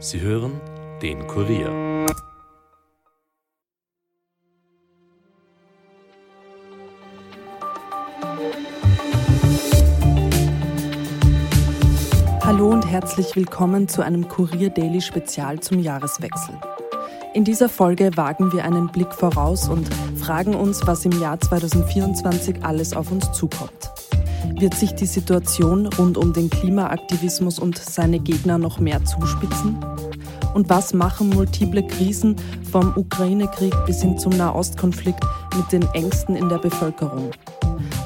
Sie hören den Kurier. Hallo und herzlich willkommen zu einem Kurier Daily Spezial zum Jahreswechsel. In dieser Folge wagen wir einen Blick voraus und fragen uns, was im Jahr 2024 alles auf uns zukommt. Wird sich die Situation rund um den Klimaaktivismus und seine Gegner noch mehr zuspitzen? Und was machen multiple Krisen vom Ukraine-Krieg bis hin zum Nahostkonflikt mit den Ängsten in der Bevölkerung?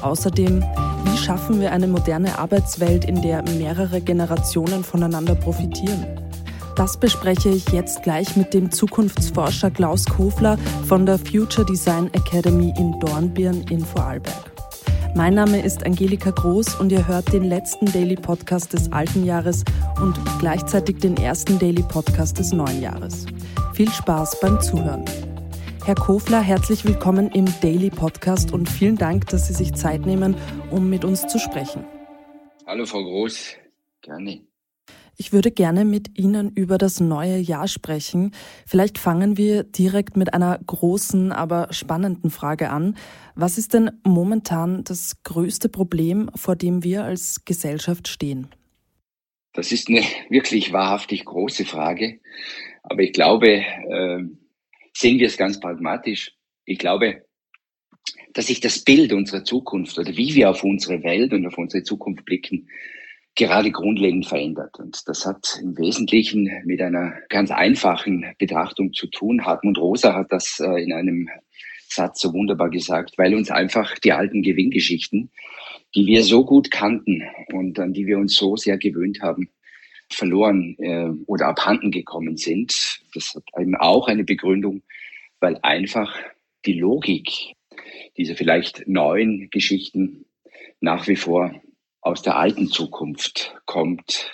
Außerdem, wie schaffen wir eine moderne Arbeitswelt, in der mehrere Generationen voneinander profitieren? Das bespreche ich jetzt gleich mit dem Zukunftsforscher Klaus Kofler von der Future Design Academy in Dornbirn in Vorarlberg. Mein Name ist Angelika Groß und ihr hört den letzten Daily Podcast des alten Jahres und gleichzeitig den ersten Daily Podcast des neuen Jahres. Viel Spaß beim Zuhören. Herr Kofler, herzlich willkommen im Daily Podcast und vielen Dank, dass Sie sich Zeit nehmen, um mit uns zu sprechen. Hallo Frau Groß, gerne. Ich würde gerne mit Ihnen über das neue Jahr sprechen. Vielleicht fangen wir direkt mit einer großen, aber spannenden Frage an. Was ist denn momentan das größte Problem, vor dem wir als Gesellschaft stehen? Das ist eine wirklich wahrhaftig große Frage. Aber ich glaube, äh, sehen wir es ganz pragmatisch. Ich glaube, dass sich das Bild unserer Zukunft oder wie wir auf unsere Welt und auf unsere Zukunft blicken, gerade grundlegend verändert. Und das hat im Wesentlichen mit einer ganz einfachen Betrachtung zu tun. Hartmut Rosa hat das äh, in einem Satz so wunderbar gesagt, weil uns einfach die alten Gewinngeschichten, die wir so gut kannten und an die wir uns so sehr gewöhnt haben, verloren äh, oder abhanden gekommen sind. Das hat eben auch eine Begründung, weil einfach die Logik dieser vielleicht neuen Geschichten nach wie vor aus der alten Zukunft kommt.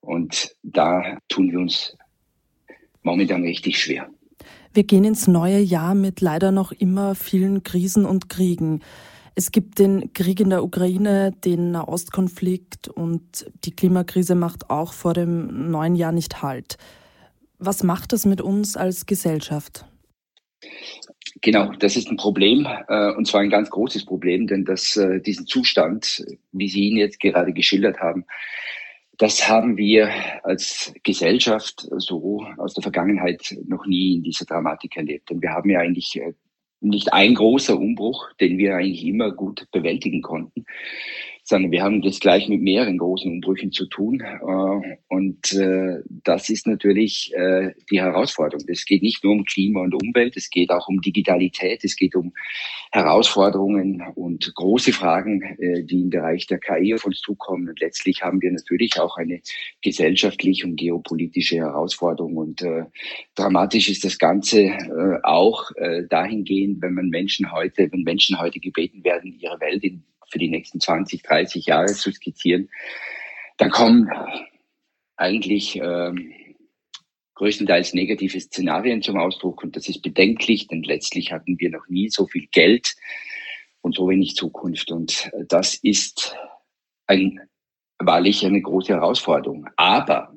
Und da tun wir uns momentan richtig schwer. Wir gehen ins neue Jahr mit leider noch immer vielen Krisen und Kriegen. Es gibt den Krieg in der Ukraine, den Nahostkonflikt und die Klimakrise macht auch vor dem neuen Jahr nicht Halt. Was macht das mit uns als Gesellschaft? Genau, das ist ein Problem äh, und zwar ein ganz großes Problem, denn das, äh, diesen Zustand, wie Sie ihn jetzt gerade geschildert haben, das haben wir als Gesellschaft so aus der Vergangenheit noch nie in dieser Dramatik erlebt. Denn wir haben ja eigentlich äh, nicht ein großer Umbruch, den wir eigentlich immer gut bewältigen konnten, sondern wir haben das gleich mit mehreren großen Umbrüchen zu tun. Äh, und äh, das ist natürlich äh, die Herausforderung. Es geht nicht nur um Klima und Umwelt, es geht auch um Digitalität, es geht um Herausforderungen und große Fragen, die im Bereich der KI auf uns zukommen. Und letztlich haben wir natürlich auch eine gesellschaftliche und geopolitische Herausforderung. Und dramatisch ist das Ganze auch dahingehend, wenn man Menschen heute, wenn Menschen heute gebeten werden, ihre Welt in für die nächsten 20, 30 Jahre zu skizzieren, dann kommen eigentlich ähm, größtenteils negative Szenarien zum Ausdruck und das ist bedenklich, denn letztlich hatten wir noch nie so viel Geld und so wenig Zukunft und das ist ein, wahrlich eine große Herausforderung. Aber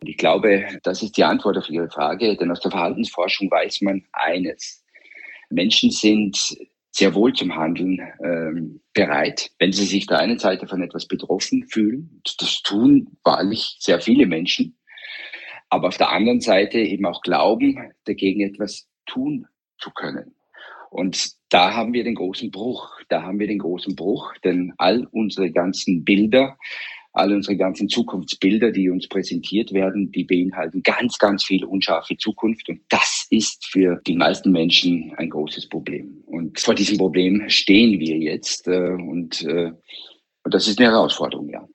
und ich glaube, das ist die Antwort auf Ihre Frage, denn aus der Verhaltensforschung weiß man eines. Menschen sind sehr wohl zum Handeln ähm, bereit, wenn sie sich der einen Seite von etwas betroffen fühlen. Das tun wahrlich sehr viele Menschen. Aber auf der anderen Seite eben auch glauben, dagegen etwas tun zu können. Und da haben wir den großen Bruch. Da haben wir den großen Bruch, denn all unsere ganzen Bilder, all unsere ganzen Zukunftsbilder, die uns präsentiert werden, die beinhalten ganz, ganz viel unscharfe Zukunft. Und das ist für die meisten Menschen ein großes Problem. Und vor diesem Problem stehen wir jetzt. Äh, und, äh, und das ist eine Herausforderung, ja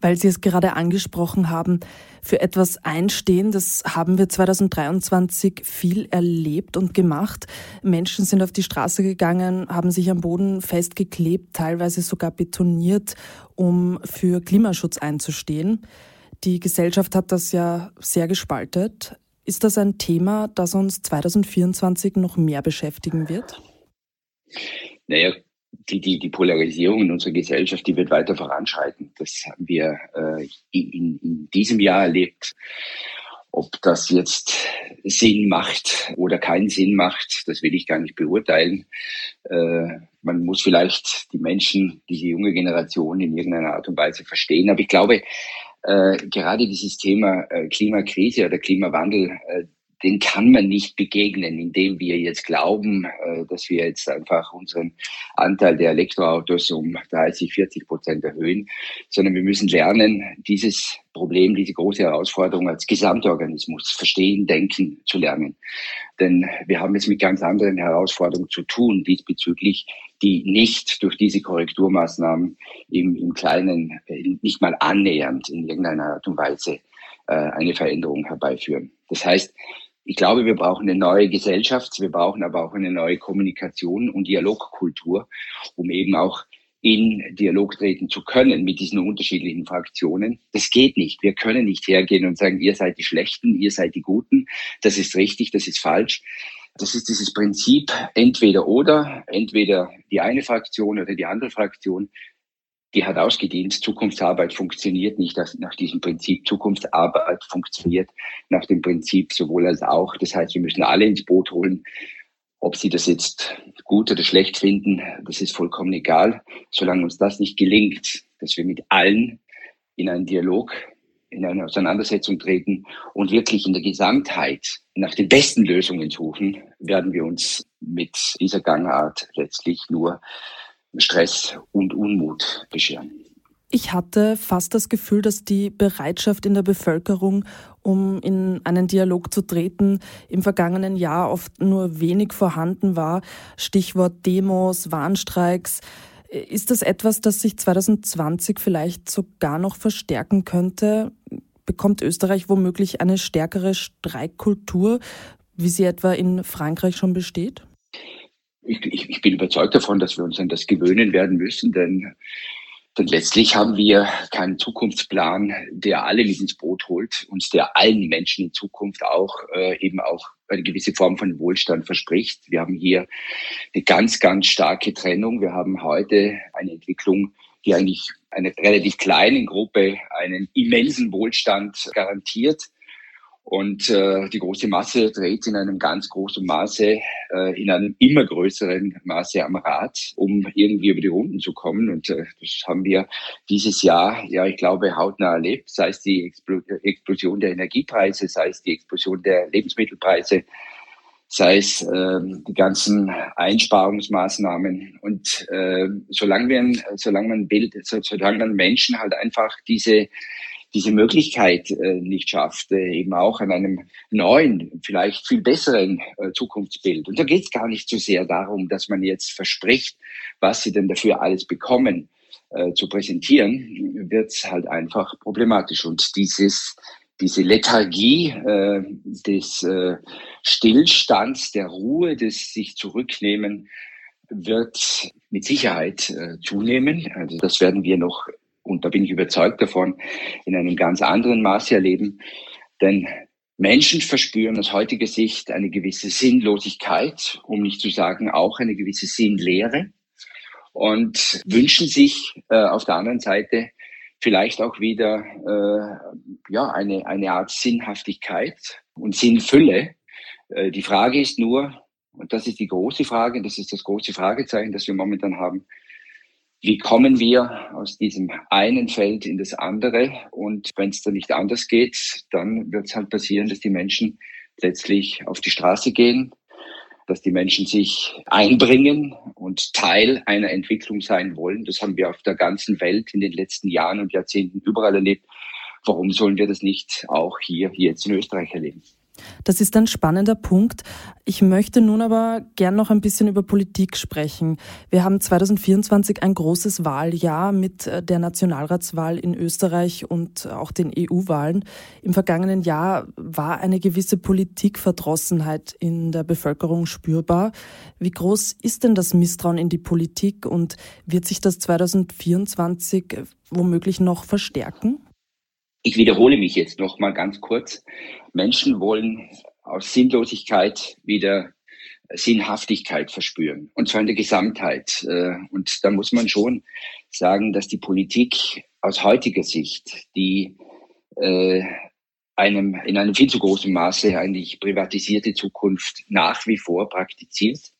weil Sie es gerade angesprochen haben, für etwas einstehen. Das haben wir 2023 viel erlebt und gemacht. Menschen sind auf die Straße gegangen, haben sich am Boden festgeklebt, teilweise sogar betoniert, um für Klimaschutz einzustehen. Die Gesellschaft hat das ja sehr gespaltet. Ist das ein Thema, das uns 2024 noch mehr beschäftigen wird? Naja, die, die, die Polarisierung in unserer Gesellschaft, die wird weiter voranschreiten. Das haben wir äh, in, in diesem Jahr erlebt. Ob das jetzt Sinn macht oder keinen Sinn macht, das will ich gar nicht beurteilen. Äh, man muss vielleicht die Menschen, diese junge Generation in irgendeiner Art und Weise verstehen. Aber ich glaube, äh, gerade dieses Thema äh, Klimakrise oder Klimawandel, äh, den kann man nicht begegnen, indem wir jetzt glauben, äh, dass wir jetzt einfach unseren Anteil der Elektroautos um 30, 40 Prozent erhöhen, sondern wir müssen lernen, dieses Problem, diese große Herausforderung als Gesamtorganismus verstehen, denken zu lernen. Denn wir haben es mit ganz anderen Herausforderungen zu tun diesbezüglich, die nicht durch diese Korrekturmaßnahmen im, im Kleinen, äh, nicht mal annähernd in irgendeiner Art und Weise äh, eine Veränderung herbeiführen. Das heißt, ich glaube, wir brauchen eine neue Gesellschaft, wir brauchen aber auch eine neue Kommunikation und Dialogkultur, um eben auch in Dialog treten zu können mit diesen unterschiedlichen Fraktionen. Das geht nicht. Wir können nicht hergehen und sagen, ihr seid die Schlechten, ihr seid die Guten. Das ist richtig, das ist falsch. Das ist dieses Prinzip entweder oder, entweder die eine Fraktion oder die andere Fraktion die hat ausgedient. Zukunftsarbeit funktioniert nicht nach diesem Prinzip. Zukunftsarbeit funktioniert nach dem Prinzip sowohl als auch. Das heißt, wir müssen alle ins Boot holen. Ob sie das jetzt gut oder schlecht finden, das ist vollkommen egal. Solange uns das nicht gelingt, dass wir mit allen in einen Dialog, in eine Auseinandersetzung treten und wirklich in der Gesamtheit nach den besten Lösungen suchen, werden wir uns mit dieser Gangart letztlich nur Stress und Unmut bescheren. Ich hatte fast das Gefühl, dass die Bereitschaft in der Bevölkerung, um in einen Dialog zu treten, im vergangenen Jahr oft nur wenig vorhanden war. Stichwort Demos, Warnstreiks. Ist das etwas, das sich 2020 vielleicht sogar noch verstärken könnte? Bekommt Österreich womöglich eine stärkere Streikkultur, wie sie etwa in Frankreich schon besteht? Ich, ich, ich bin überzeugt davon, dass wir uns an das gewöhnen werden müssen, denn, denn letztlich haben wir keinen Zukunftsplan, der alle mit ins Boot holt und der allen Menschen in Zukunft auch äh, eben auch eine gewisse Form von Wohlstand verspricht. Wir haben hier eine ganz, ganz starke Trennung. Wir haben heute eine Entwicklung, die eigentlich einer relativ kleinen Gruppe einen immensen Wohlstand garantiert. Und äh, die große Masse dreht in einem ganz großen Maße, äh, in einem immer größeren Maße am Rad, um irgendwie über die Runden zu kommen. Und äh, das haben wir dieses Jahr, ja, ich glaube, hautnah erlebt, sei es die Explosion der Energiepreise, sei es die Explosion der Lebensmittelpreise, sei es äh, die ganzen Einsparungsmaßnahmen. Und äh, solange, wir, solange man Bild, solange man Menschen halt einfach diese diese Möglichkeit äh, nicht schafft, äh, eben auch an einem neuen, vielleicht viel besseren äh, Zukunftsbild. Und da geht es gar nicht so sehr darum, dass man jetzt verspricht, was sie denn dafür alles bekommen, zu präsentieren, wird es halt einfach problematisch. Und dieses diese Lethargie äh, des äh, Stillstands, der Ruhe, des sich zurücknehmen, wird mit Sicherheit äh, zunehmen. Also das werden wir noch und da bin ich überzeugt davon, in einem ganz anderen Maße erleben. Denn Menschen verspüren aus heutiger Sicht eine gewisse Sinnlosigkeit, um nicht zu sagen auch eine gewisse Sinnlehre und wünschen sich äh, auf der anderen Seite vielleicht auch wieder äh, ja eine eine Art Sinnhaftigkeit und Sinnfülle. Äh, die Frage ist nur, und das ist die große Frage, das ist das große Fragezeichen, das wir momentan haben, wie kommen wir aus diesem einen Feld in das andere? Und wenn es dann nicht anders geht, dann wird es halt passieren, dass die Menschen letztlich auf die Straße gehen, dass die Menschen sich einbringen und Teil einer Entwicklung sein wollen. Das haben wir auf der ganzen Welt in den letzten Jahren und Jahrzehnten überall erlebt. Warum sollen wir das nicht auch hier jetzt in Österreich erleben? Das ist ein spannender Punkt. Ich möchte nun aber gern noch ein bisschen über Politik sprechen. Wir haben 2024 ein großes Wahljahr mit äh, der Nationalratswahl in Österreich und auch den EU-Wahlen. Im vergangenen Jahr war eine gewisse Politikverdrossenheit in der Bevölkerung spürbar. Wie groß ist denn das Misstrauen in die Politik und wird sich das 2024 womöglich noch verstärken? Ich wiederhole mich jetzt noch mal ganz kurz. Menschen wollen aus Sinnlosigkeit wieder Sinnhaftigkeit verspüren. Und zwar in der Gesamtheit. Äh, und da muss man schon sagen, dass die Politik aus heutiger Sicht die äh, einem, in einem viel zu großen Maße eigentlich privatisierte Zukunft nach wie vor praktiziert,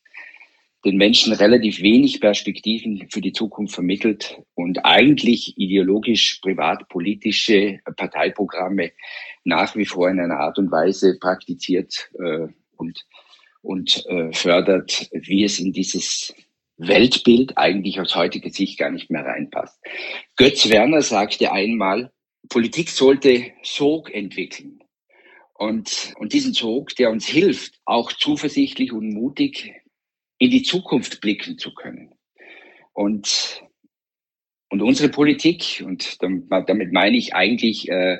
den Menschen relativ wenig Perspektiven für die Zukunft vermittelt und eigentlich ideologisch, privat-politische Parteiprogramme nach wie vor in einer Art und Weise praktiziert äh, und, und äh, fördert, wie es in dieses Weltbild eigentlich aus heutiger Sicht gar nicht mehr reinpasst. Götz Werner sagte einmal, Politik sollte Sog entwickeln. Und, und diesen Sog, der uns hilft, auch zuversichtlich und mutig in die Zukunft blicken zu können. Und, und unsere Politik, und damit meine ich eigentlich äh,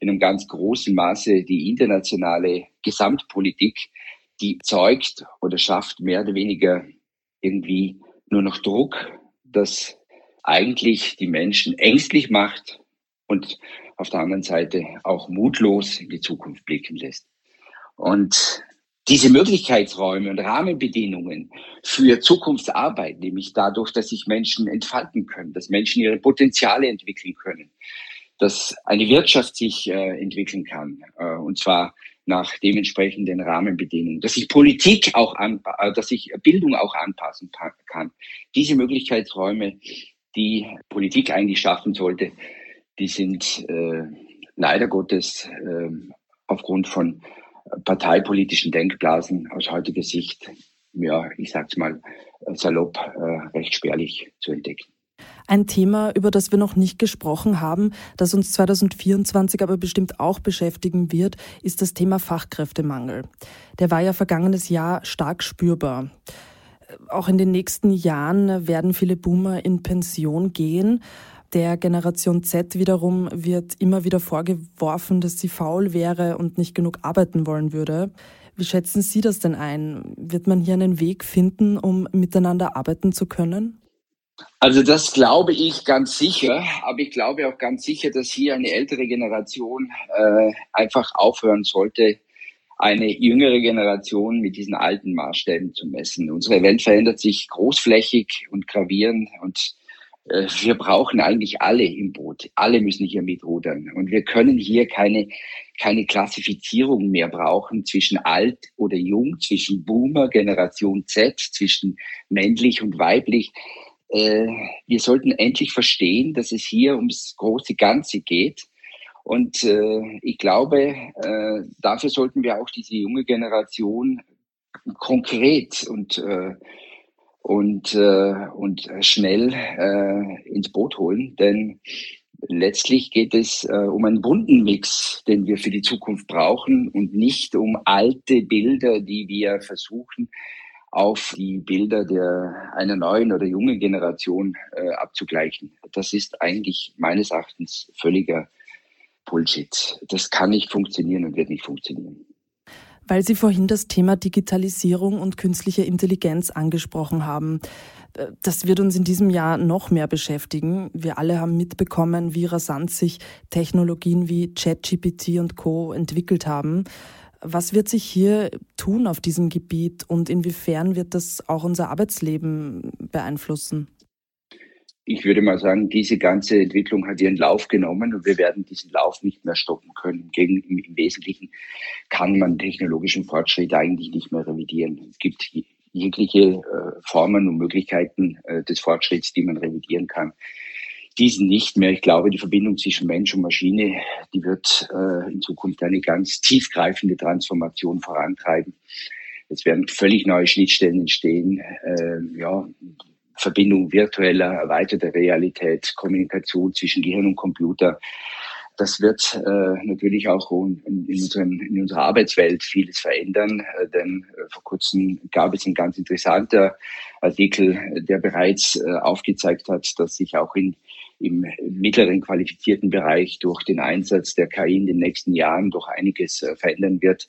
in einem ganz großen Maße die internationale Gesamtpolitik, die zeugt oder schafft mehr oder weniger irgendwie nur noch Druck, das eigentlich die Menschen ängstlich macht und auf der anderen Seite auch mutlos in die Zukunft blicken lässt. Und diese Möglichkeitsräume und Rahmenbedingungen für Zukunftsarbeit, nämlich dadurch, dass sich Menschen entfalten können, dass Menschen ihre Potenziale entwickeln können, dass eine Wirtschaft sich äh, entwickeln kann, äh, und zwar nach dementsprechenden Rahmenbedingungen, dass sich Politik auch an, äh, dass sich Bildung auch anpassen kann. Diese Möglichkeitsräume, die Politik eigentlich schaffen sollte, die sind äh, leider Gottes äh, aufgrund von parteipolitischen Denkblasen aus heutiger Sicht, ja, ich sag's mal salopp, äh, recht spärlich zu entdecken. Ein Thema, über das wir noch nicht gesprochen haben, das uns 2024 aber bestimmt auch beschäftigen wird, ist das Thema Fachkräftemangel. Der war ja vergangenes Jahr stark spürbar. Auch in den nächsten Jahren werden viele Boomer in Pension gehen. Der Generation Z wiederum wird immer wieder vorgeworfen, dass sie faul wäre und nicht genug arbeiten wollen würde. Wie schätzen Sie das denn ein? Wird man hier einen Weg finden, um miteinander arbeiten zu können? Also das glaube ich ganz sicher, aber ich glaube auch ganz sicher, dass hier eine ältere Generation äh, einfach aufhören sollte, eine jüngere Generation mit diesen alten Maßstäben zu messen. Unsere Welt verändert sich großflächig und gravierend und wir brauchen eigentlich alle im Boot. Alle müssen hier mitrudern. Und wir können hier keine, keine Klassifizierung mehr brauchen zwischen alt oder jung, zwischen Boomer, Generation Z, zwischen männlich und weiblich. Äh, wir sollten endlich verstehen, dass es hier ums große Ganze geht. Und äh, ich glaube, dafür sollten wir auch diese junge Generation konkret und und, äh, und schnell äh, ins Boot holen. Denn letztlich geht es äh, um einen bunten Mix, den wir für die Zukunft brauchen und nicht um alte Bilder, die wir versuchen auf die Bilder der einer neuen oder jungen Generation äh, abzugleichen. Das ist eigentlich meines Erachtens völliger Bullshit. Das kann nicht funktionieren und wird nicht funktionieren. Weil Sie vorhin das Thema Digitalisierung und künstliche Intelligenz angesprochen haben. Äh, das wird uns in diesem Jahr noch mehr beschäftigen. Wir alle haben mitbekommen, wie rasant sich Technologien wie ChatGPT und Co entwickelt haben. Was wird sich hier tun auf diesem Gebiet und inwiefern wird das auch unser Arbeitsleben beeinflussen? Ich würde mal sagen, diese ganze Entwicklung hat ihren Lauf genommen und wir werden diesen Lauf nicht mehr stoppen können. Im, Wesentlichen kann man technologischen Fortschritt eigentlich nicht mehr revidieren. Es gibt jegliche äh, Formen und Möglichkeiten äh, des Fortschritts, die man revidieren kann. Diesen nicht mehr. Ich glaube, die Verbindung zwischen Mensch und Maschine, die wird äh, in Zukunft eine ganz tiefgreifende Transformation vorantreiben. Es werden völlig neue Schnittstellen entstehen. Äh, ja, Verbindung virtueller, erweiterter Realität, Kommunikation zwischen Gehirn und Computer. Das wird äh, natürlich auch in, in, unseren, in unserer Arbeitswelt vieles verändern, äh, denn äh, vor kurzem gab es ein ganz interessanter Artikel, der bereits äh, aufgezeigt hat, dass sich auch in, im mittleren qualifizierten Bereich durch den Einsatz der KI in den nächsten Jahren doch einiges äh, verändern wird.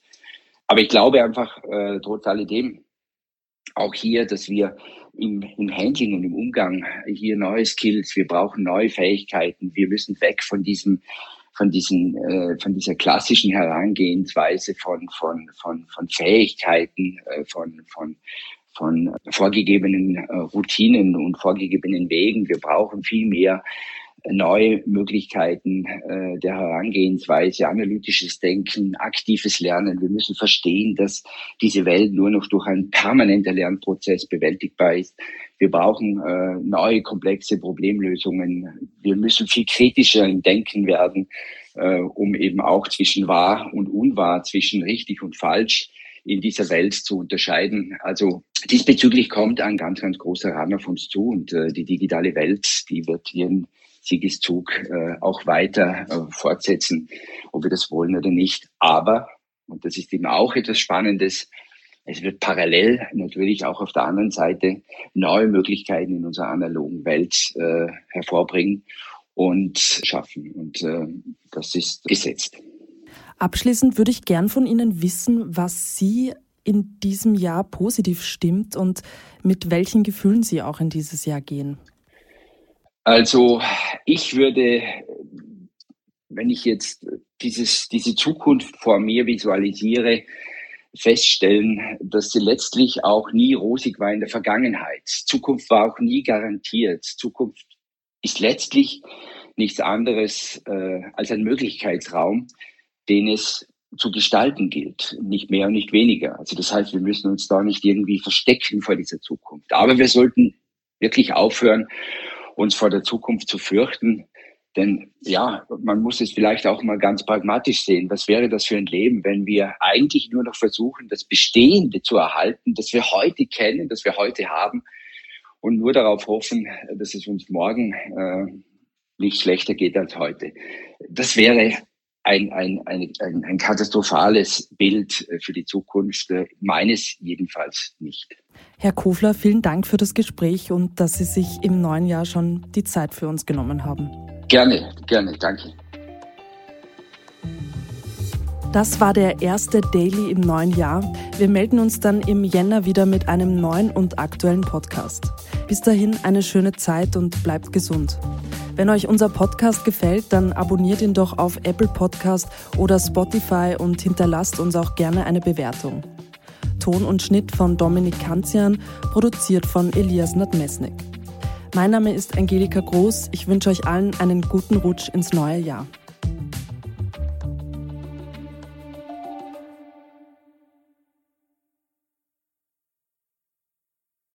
Aber ich glaube einfach, äh, trotz alledem, auch hier, dass wir im, im Handling und im Umgang hier neue Skills, wir brauchen neue Fähigkeiten, wir müssen weg von diesem von diesen äh, von dieser klassischen Herangehensweise von von von von Fähigkeiten äh, von von von vorgegebenen äh, Routinen und vorgegebenen Wegen. Wir brauchen viel mehr neue Möglichkeiten äh, der Herangehensweise, analytisches Denken, aktives Lernen. Wir müssen verstehen, dass diese Welt nur noch durch einen permanenten Lernprozess bewältigbar ist. Wir brauchen äh, neue komplexe Problemlösungen. Wir müssen viel kritischer im Denken werden, äh, um eben auch zwischen wahr und unwahr, zwischen richtig und falsch in dieser Welt zu unterscheiden. Also diesbezüglich kommt ein ganz, ganz großer Run auf uns zu und äh, die digitale Welt, die wird ihren Siegeszug äh, auch weiter äh, fortsetzen, ob wir das wollen oder nicht. Aber, und das ist eben auch etwas Spannendes, es wird parallel natürlich auch auf der anderen Seite neue Möglichkeiten in unserer analogen Welt äh, hervorbringen und schaffen. Und äh, das ist gesetzt. Abschließend würde ich gern von Ihnen wissen, was Sie in diesem Jahr positiv stimmt und mit welchen Gefühlen Sie auch in dieses Jahr gehen. Also ich würde, wenn ich jetzt dieses, diese Zukunft vor mir visualisiere, feststellen, dass sie letztlich auch nie rosig war in der Vergangenheit. Zukunft war auch nie garantiert. Zukunft ist letztlich nichts anderes äh, als ein Möglichkeitsraum, den es zu gestalten gilt, nicht mehr und nicht weniger. Also das heißt, wir müssen uns da nicht irgendwie verstecken vor dieser Zukunft. Aber wir sollten wirklich aufhören, uns vor der Zukunft zu fürchten. Denn ja, man muss es vielleicht auch mal ganz pragmatisch sehen. Was wäre das für ein Leben, wenn wir eigentlich nur noch versuchen, das Bestehende zu erhalten, das wir heute kennen, das wir heute haben und nur darauf hoffen, dass es uns morgen äh, nicht schlechter geht als heute. Das wäre ein, ein, ein, ein, ein katastrophales Bild äh, für die Zukunft, äh, meines jedenfalls nicht. Herr Kofler, vielen Dank für das Gespräch und dass Sie sich im neuen Jahr schon die Zeit für uns genommen haben. Gerne, gerne, danke. Das war der erste Daily im neuen Jahr. Wir melden uns dann im Jänner wieder mit einem neuen und aktuellen Podcast. Bis dahin eine schöne Zeit und bleibt gesund. Wenn euch unser Podcast gefällt, dann abonniert ihn doch auf Apple Podcast oder Spotify und hinterlasst uns auch gerne eine Bewertung. Ton und Schnitt von Dominik Kanzian, produziert von Elias Nadmesnik. Mein Name ist Angelika Groß. Ich wünsche euch allen einen guten Rutsch ins neue Jahr.